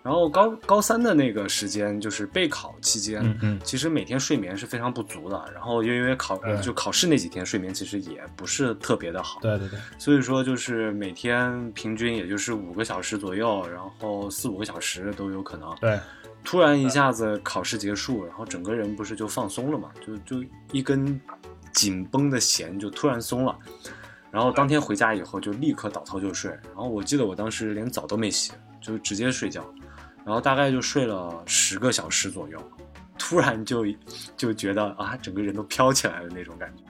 然后高高三的那个时间就是备考期间，其实每天睡眠是非常不足的。然后因为考就考试那几天睡眠其实也不是特别的好，对对对。所以说就是每天平均也就是五个小时左右，然后四五个小时都有可能。对。突然一下子考试结束，然后整个人不是就放松了嘛？就就一根。紧绷的弦就突然松了，然后当天回家以后就立刻倒头就睡。然后我记得我当时连澡都没洗，就直接睡觉，然后大概就睡了十个小时左右，突然就就觉得啊，整个人都飘起来了那种感觉，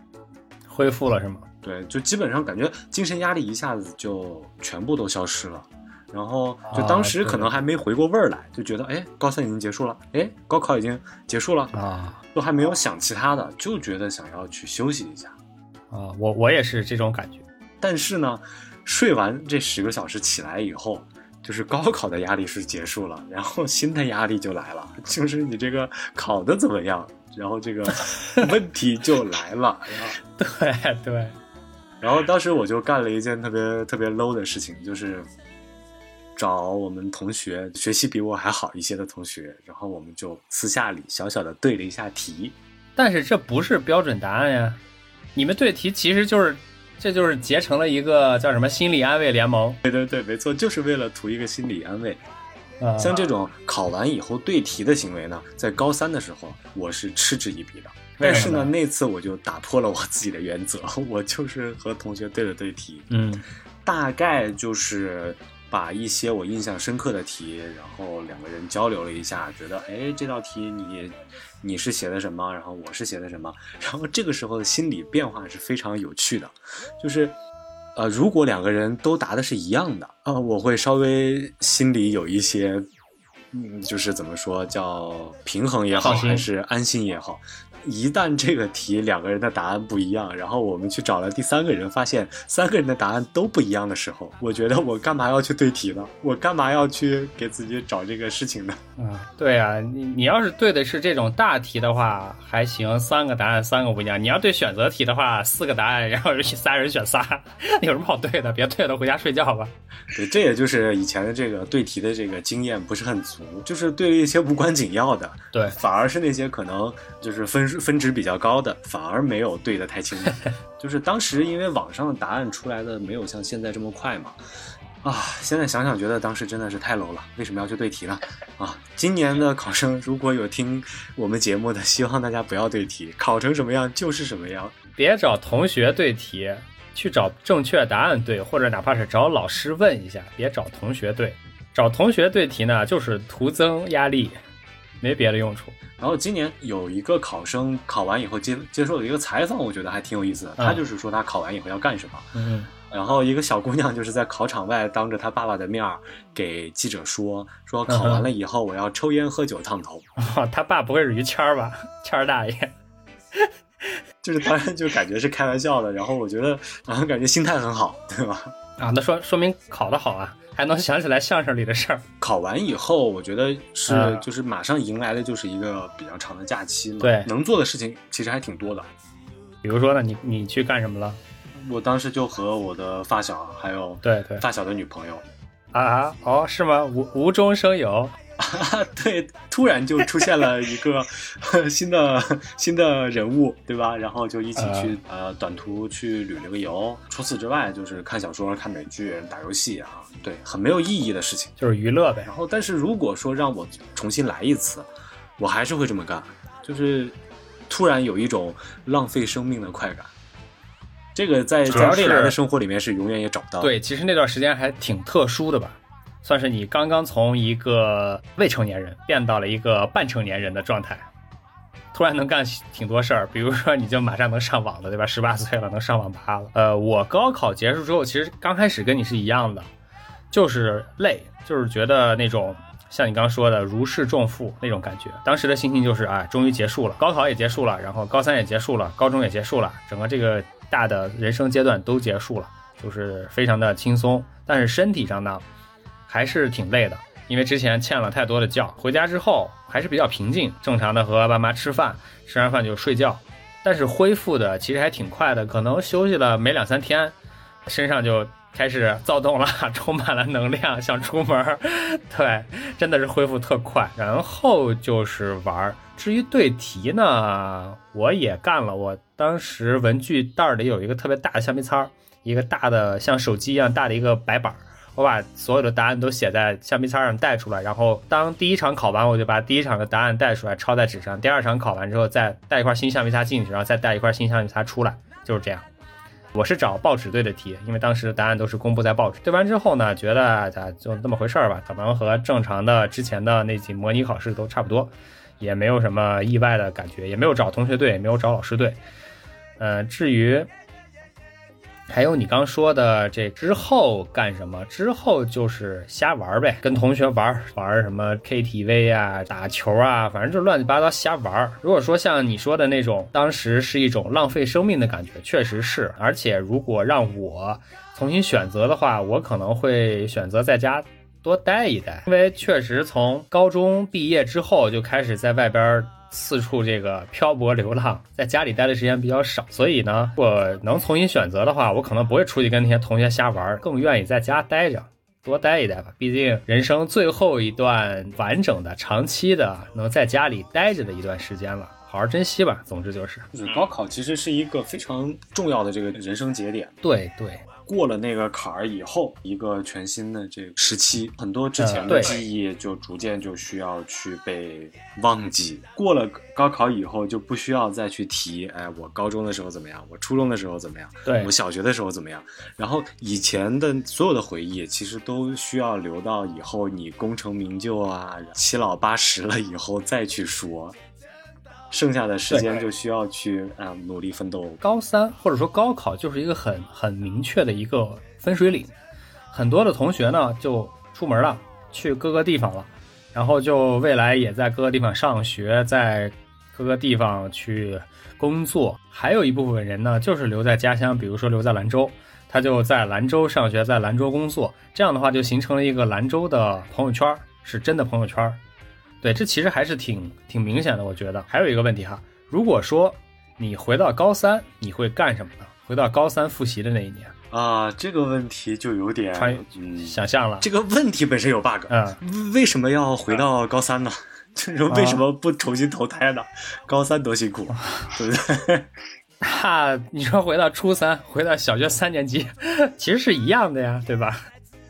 恢复了是吗？对，就基本上感觉精神压力一下子就全部都消失了。然后就当时可能还没回过味儿来，就觉得哎，高三已经结束了，哎，高考已经结束了啊，都还没有想其他的，就觉得想要去休息一下啊。我我也是这种感觉。但是呢，睡完这十个小时起来以后，就是高考的压力是结束了，然后新的压力就来了，就是你这个考的怎么样，然后这个 问题就来了。对对。然后当时我就干了一件特别特别 low 的事情，就是。找我们同学学习比我还好一些的同学，然后我们就私下里小小的对了一下题，但是这不是标准答案呀。你们对题其实就是，这就是结成了一个叫什么心理安慰联盟。对对对，没错，就是为了图一个心理安慰。像这种考完以后对题的行为呢，在高三的时候我是嗤之以鼻的。但是呢，那次我就打破了我自己的原则，我就是和同学对了对题。嗯，大概就是。把一些我印象深刻的题，然后两个人交流了一下，觉得哎，这道题你你是写的什么，然后我是写的什么，然后这个时候的心理变化是非常有趣的，就是，呃，如果两个人都答的是一样的啊，我会稍微心里有一些，嗯，就是怎么说叫平衡也好，还是安心也好。一旦这个题两个人的答案不一样，然后我们去找了第三个人，发现三个人的答案都不一样的时候，我觉得我干嘛要去对题呢？我干嘛要去给自己找这个事情呢？啊，对啊，你你要是对的是这种大题的话还行，三个答案三个不一样。你要对选择题的话，四个答案，然后三人选仨，有什么好对的？别对了，回家睡觉吧。对，这也就是以前的这个对题的这个经验不是很足，就是对了一些无关紧要的，对，反而是那些可能就是分数。分值比较高的，反而没有对的太清楚。就是当时因为网上的答案出来的没有像现在这么快嘛。啊，现在想想觉得当时真的是太 low 了，为什么要去对题呢？啊，今年的考生如果有听我们节目的，希望大家不要对题，考成什么样就是什么样，别找同学对题，去找正确答案对，或者哪怕是找老师问一下，别找同学对，找同学对题呢就是徒增压力，没别的用处。然后今年有一个考生考完以后接接受了一个采访，我觉得还挺有意思的，他就是说他考完以后要干什么。嗯。然后一个小姑娘就是在考场外当着她爸爸的面儿给记者说：“说考完了以后我要抽烟喝酒烫头。”他爸不会是于谦儿吧？谦儿大爷，就是当然就感觉是开玩笑的。然后我觉得然后，感觉心态很好，对吧？啊，那说说明考得好啊，还能想起来相声里的事儿。考完以后，我觉得是就是马上迎来的就是一个比较长的假期嘛。对，能做的事情其实还挺多的。比如说呢，你你去干什么了？我当时就和我的发小，还有对对发小的女朋友，啊哦是吗？无无中生有，对，突然就出现了一个 新的新的人物，对吧？然后就一起去呃短途去旅了个游。除此之外，就是看小说、看美剧、打游戏啊，对，很没有意义的事情，就是娱乐呗。然后，但是如果说让我重新来一次，我还是会这么干，就是突然有一种浪费生命的快感。这个在在未来的生活里面是永远也找不到。对，其实那段时间还挺特殊的吧，算是你刚刚从一个未成年人变到了一个半成年人的状态，突然能干挺多事儿，比如说你就马上能上网了，对吧？十八岁了能上网吧了。呃，我高考结束之后，其实刚开始跟你是一样的，就是累，就是觉得那种像你刚刚说的如释重负那种感觉。当时的心情就是，哎，终于结束了，高考也结束了，然后高三也结束了，高中也结束了，整个这个。大的人生阶段都结束了，就是非常的轻松，但是身体上呢，还是挺累的，因为之前欠了太多的觉。回家之后还是比较平静，正常的和爸妈吃饭，吃完饭就睡觉，但是恢复的其实还挺快的，可能休息了没两三天，身上就开始躁动了，充满了能量，想出门。对，真的是恢复特快。然后就是玩。至于对题呢，我也干了。我当时文具袋里有一个特别大的橡皮擦，一个大的像手机一样大的一个白板，我把所有的答案都写在橡皮擦上带出来。然后当第一场考完，我就把第一场的答案带出来抄在纸上。第二场考完之后，再带一块新橡皮擦进去，然后再带一块新橡皮擦出来，就是这样。我是找报纸对的题，因为当时的答案都是公布在报纸。对完之后呢，觉得咋就那么回事儿吧，可能和正常的之前的那几模拟考试都差不多。也没有什么意外的感觉，也没有找同学对，也没有找老师对。呃，至于还有你刚说的这之后干什么？之后就是瞎玩呗，跟同学玩玩什么 KTV 啊、打球啊，反正就乱七八糟瞎玩。如果说像你说的那种，当时是一种浪费生命的感觉，确实是。而且如果让我重新选择的话，我可能会选择在家。多待一待，因为确实从高中毕业之后就开始在外边四处这个漂泊流浪，在家里待的时间比较少，所以呢，我能重新选择的话，我可能不会出去跟那些同学瞎玩，更愿意在家待着，多待一待吧。毕竟人生最后一段完整的、长期的能在家里待着的一段时间了，好好珍惜吧。总之就是，就是高考其实是一个非常重要的这个人生节点。对对。过了那个坎儿以后，一个全新的这个时期，很多之前的记忆就逐渐就需要去被忘记。过了高考以后，就不需要再去提，哎，我高中的时候怎么样？我初中的时候怎么样？对我小学的时候怎么样？然后以前的所有的回忆，其实都需要留到以后你功成名就啊，七老八十了以后再去说。剩下的时间就需要去啊努力奋斗。高三或者说高考就是一个很很明确的一个分水岭，很多的同学呢就出门了，去各个地方了，然后就未来也在各个地方上学，在各个地方去工作。还有一部分人呢就是留在家乡，比如说留在兰州，他就在兰州上学，在兰州工作。这样的话就形成了一个兰州的朋友圈，是真的朋友圈。对，这其实还是挺挺明显的，我觉得还有一个问题哈，如果说你回到高三，你会干什么呢？回到高三复习的那一年啊，这个问题就有点想象了。这个问题本身有 bug，嗯，为什么要回到高三呢？就是为什么不重新投胎呢？高三多辛苦，对不对？那你说回到初三，回到小学三年级，其实是一样的呀，对吧？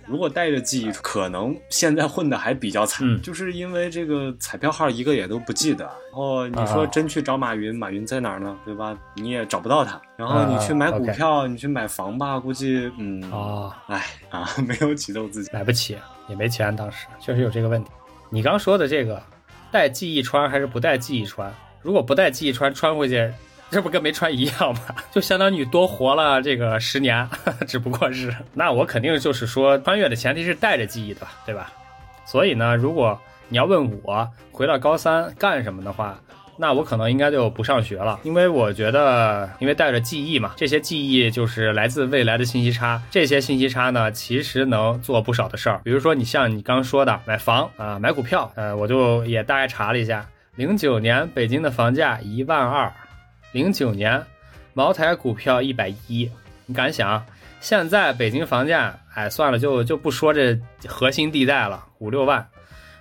如果带着记忆，可能现在混的还比较惨，嗯就是因为这个彩票号一个也都不记得。然后你说真去找马云，马云在哪儿呢？对吧？你也找不到他。然后你去买股票，你去买房吧，估计嗯，哦，哎啊，没有启动自己。买不起，也没钱，当时确实有这个问题。你刚说的这个，带记忆穿还是不带记忆穿？如果不带记忆穿，穿回去。这不跟没穿一样吗？就相当于多活了这个十年，只不过是那我肯定就是说穿越的前提是带着记忆的，对吧？所以呢，如果你要问我回到高三干什么的话，那我可能应该就不上学了，因为我觉得，因为带着记忆嘛，这些记忆就是来自未来的信息差，这些信息差呢，其实能做不少的事儿。比如说，你像你刚说的买房啊、买股票，呃，我就也大概查了一下，零九年北京的房价一万二。零九年，茅台股票一百一，你敢想？现在北京房价，哎，算了，就就不说这核心地带了，五六万。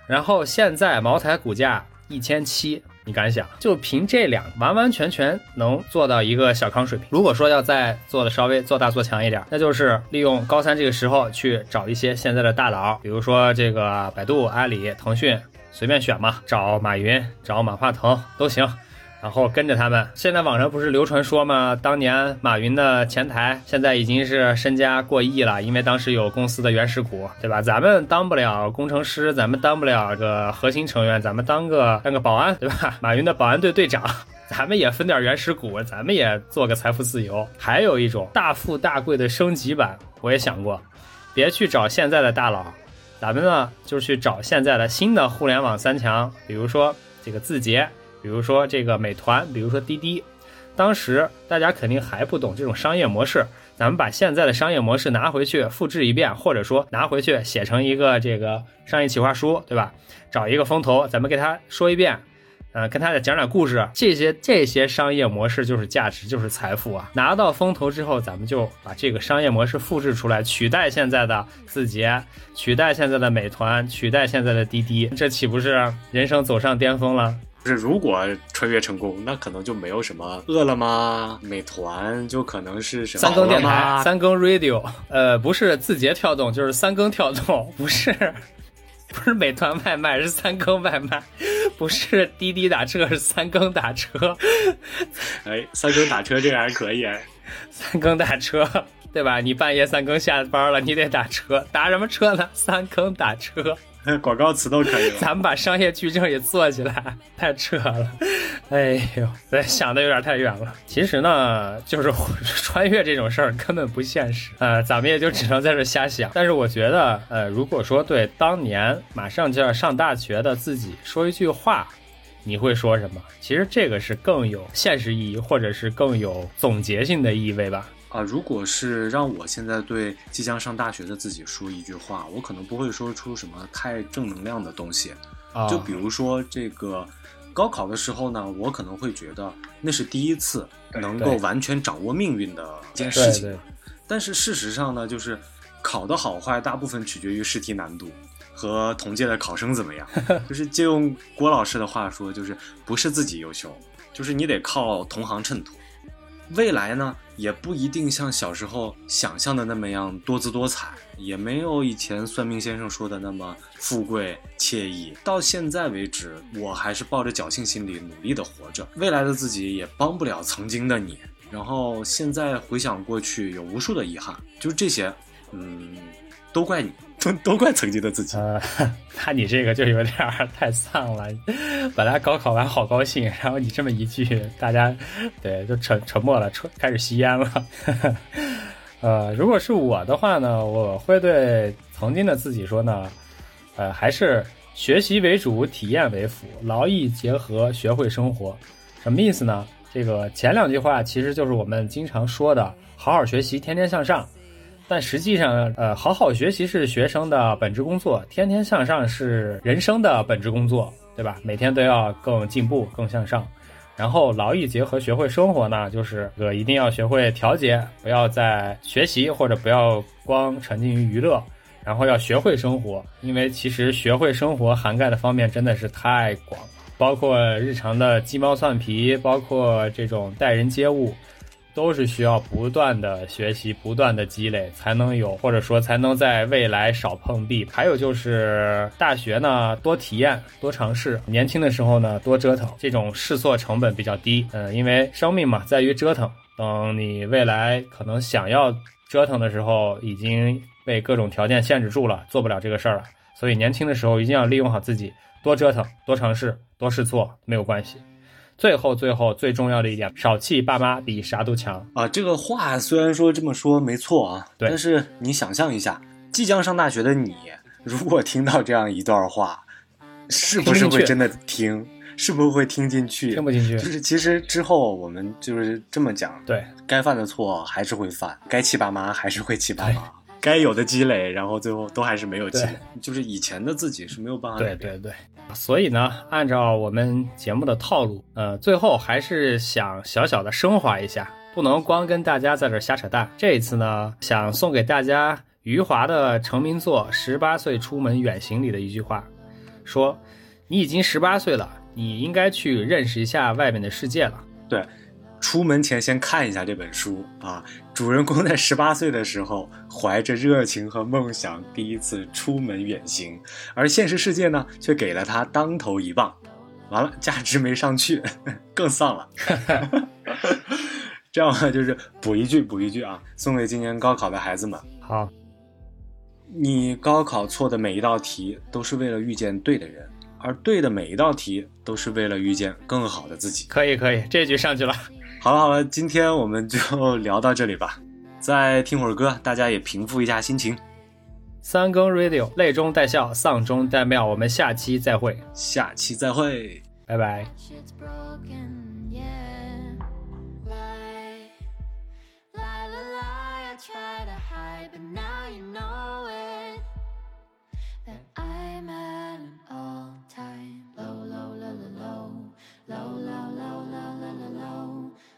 然后现在茅台股价一千七，你敢想？就凭这两，完完全全能做到一个小康水平。如果说要再做的稍微做大做强一点，那就是利用高三这个时候去找一些现在的大佬，比如说这个百度、阿里、腾讯，随便选嘛，找马云、找马化腾都行。然后跟着他们，现在网上不是流传说吗？当年马云的前台现在已经是身家过亿了，因为当时有公司的原始股，对吧？咱们当不了工程师，咱们当不了个核心成员，咱们当个当个保安，对吧？马云的保安队队长，咱们也分点原始股，咱们也做个财富自由。还有一种大富大贵的升级版，我也想过，别去找现在的大佬，咱们呢就去找现在的新的互联网三强，比如说这个字节。比如说这个美团，比如说滴滴，当时大家肯定还不懂这种商业模式，咱们把现在的商业模式拿回去复制一遍，或者说拿回去写成一个这个商业企划书，对吧？找一个风投，咱们给他说一遍，呃，跟他讲讲故事，这些这些商业模式就是价值，就是财富啊！拿到风投之后，咱们就把这个商业模式复制出来，取代现在的字节，取代现在的美团，取代现在的滴滴，这岂不是人生走上巅峰了？就是如果穿越成功，那可能就没有什么饿了么、美团，就可能是什么三更电台、三更 radio，呃，不是字节跳动，就是三更跳动，不是，不是美团外卖，是三更外卖，不是滴滴打车，是三更打车。哎，三更打车这个还可以，三更打车，对吧？你半夜三更下班了，你得打车，打什么车呢？三更打车。广告词都可以，咱们把商业矩阵也做起来，太扯了。哎呦，想的有点太远了。其实呢，就是穿越这种事儿根本不现实，呃，咱们也就只能在这瞎想。但是我觉得，呃，如果说对当年马上就要上大学的自己说一句话，你会说什么？其实这个是更有现实意义，或者是更有总结性的意味吧。啊，如果是让我现在对即将上大学的自己说一句话，我可能不会说出什么太正能量的东西。啊，就比如说这个高考的时候呢，我可能会觉得那是第一次能够完全掌握命运的一件事情。但是事实上呢，就是考的好坏大部分取决于试题难度和同届的考生怎么样。就是借用郭老师的话说，就是不是自己优秀，就是你得靠同行衬托。未来呢，也不一定像小时候想象的那么样多姿多彩，也没有以前算命先生说的那么富贵惬意。到现在为止，我还是抱着侥幸心理努力的活着。未来的自己也帮不了曾经的你。然后现在回想过去，有无数的遗憾，就是这些，嗯，都怪你。都都怪曾经的自己。呃，那你这个就有点太丧了。本来高考完好高兴，然后你这么一句，大家对就沉沉默了，开始吸烟了。呃，如果是我的话呢，我会对曾经的自己说呢，呃，还是学习为主，体验为辅，劳逸结合，学会生活。什么意思呢？这个前两句话其实就是我们经常说的“好好学习，天天向上”。但实际上，呃，好好学习是学生的本职工作，天天向上是人生的本职工作，对吧？每天都要更进步、更向上。然后劳逸结合，学会生活呢，就是呃一定要学会调节，不要在学习或者不要光沉浸于娱乐。然后要学会生活，因为其实学会生活涵盖的方面真的是太广，包括日常的鸡毛蒜皮，包括这种待人接物。都是需要不断的学习、不断的积累，才能有，或者说才能在未来少碰壁。还有就是大学呢，多体验、多尝试。年轻的时候呢，多折腾，这种试错成本比较低。嗯，因为生命嘛，在于折腾。等你未来可能想要折腾的时候，已经被各种条件限制住了，做不了这个事儿了。所以年轻的时候一定要利用好自己，多折腾、多尝试、多试错，没有关系。最后，最后最重要的一点，少气爸妈比啥都强啊！这个话虽然说这么说没错啊，但是你想象一下，即将上大学的你，如果听到这样一段话，是不是会真的听？是不是会听进去？听不进去。就是其实之后我们就是这么讲，对该犯的错还是会犯，该气爸妈还是会气爸妈。该有的积累，然后最后都还是没有积累，就是以前的自己是没有办法。对对对，所以呢，按照我们节目的套路，呃，最后还是想小小的升华一下，不能光跟大家在这瞎扯淡。这一次呢，想送给大家余华的成名作《十八岁出门远行》里的一句话，说：“你已经十八岁了，你应该去认识一下外面的世界了。”对。出门前先看一下这本书啊！主人公在十八岁的时候，怀着热情和梦想，第一次出门远行，而现实世界呢，却给了他当头一棒。完了，价值没上去，更丧了。这样话就是补一句补一句啊，送给今年高考的孩子们。好，你高考错的每一道题，都是为了遇见对的人，而对的每一道题，都是为了遇见更好的自己。可以可以，这句上去了。好了好了，今天我们就聊到这里吧。再听会儿歌，大家也平复一下心情。三更 radio，泪中带笑，丧中带妙。我们下期再会，下期再会，拜拜。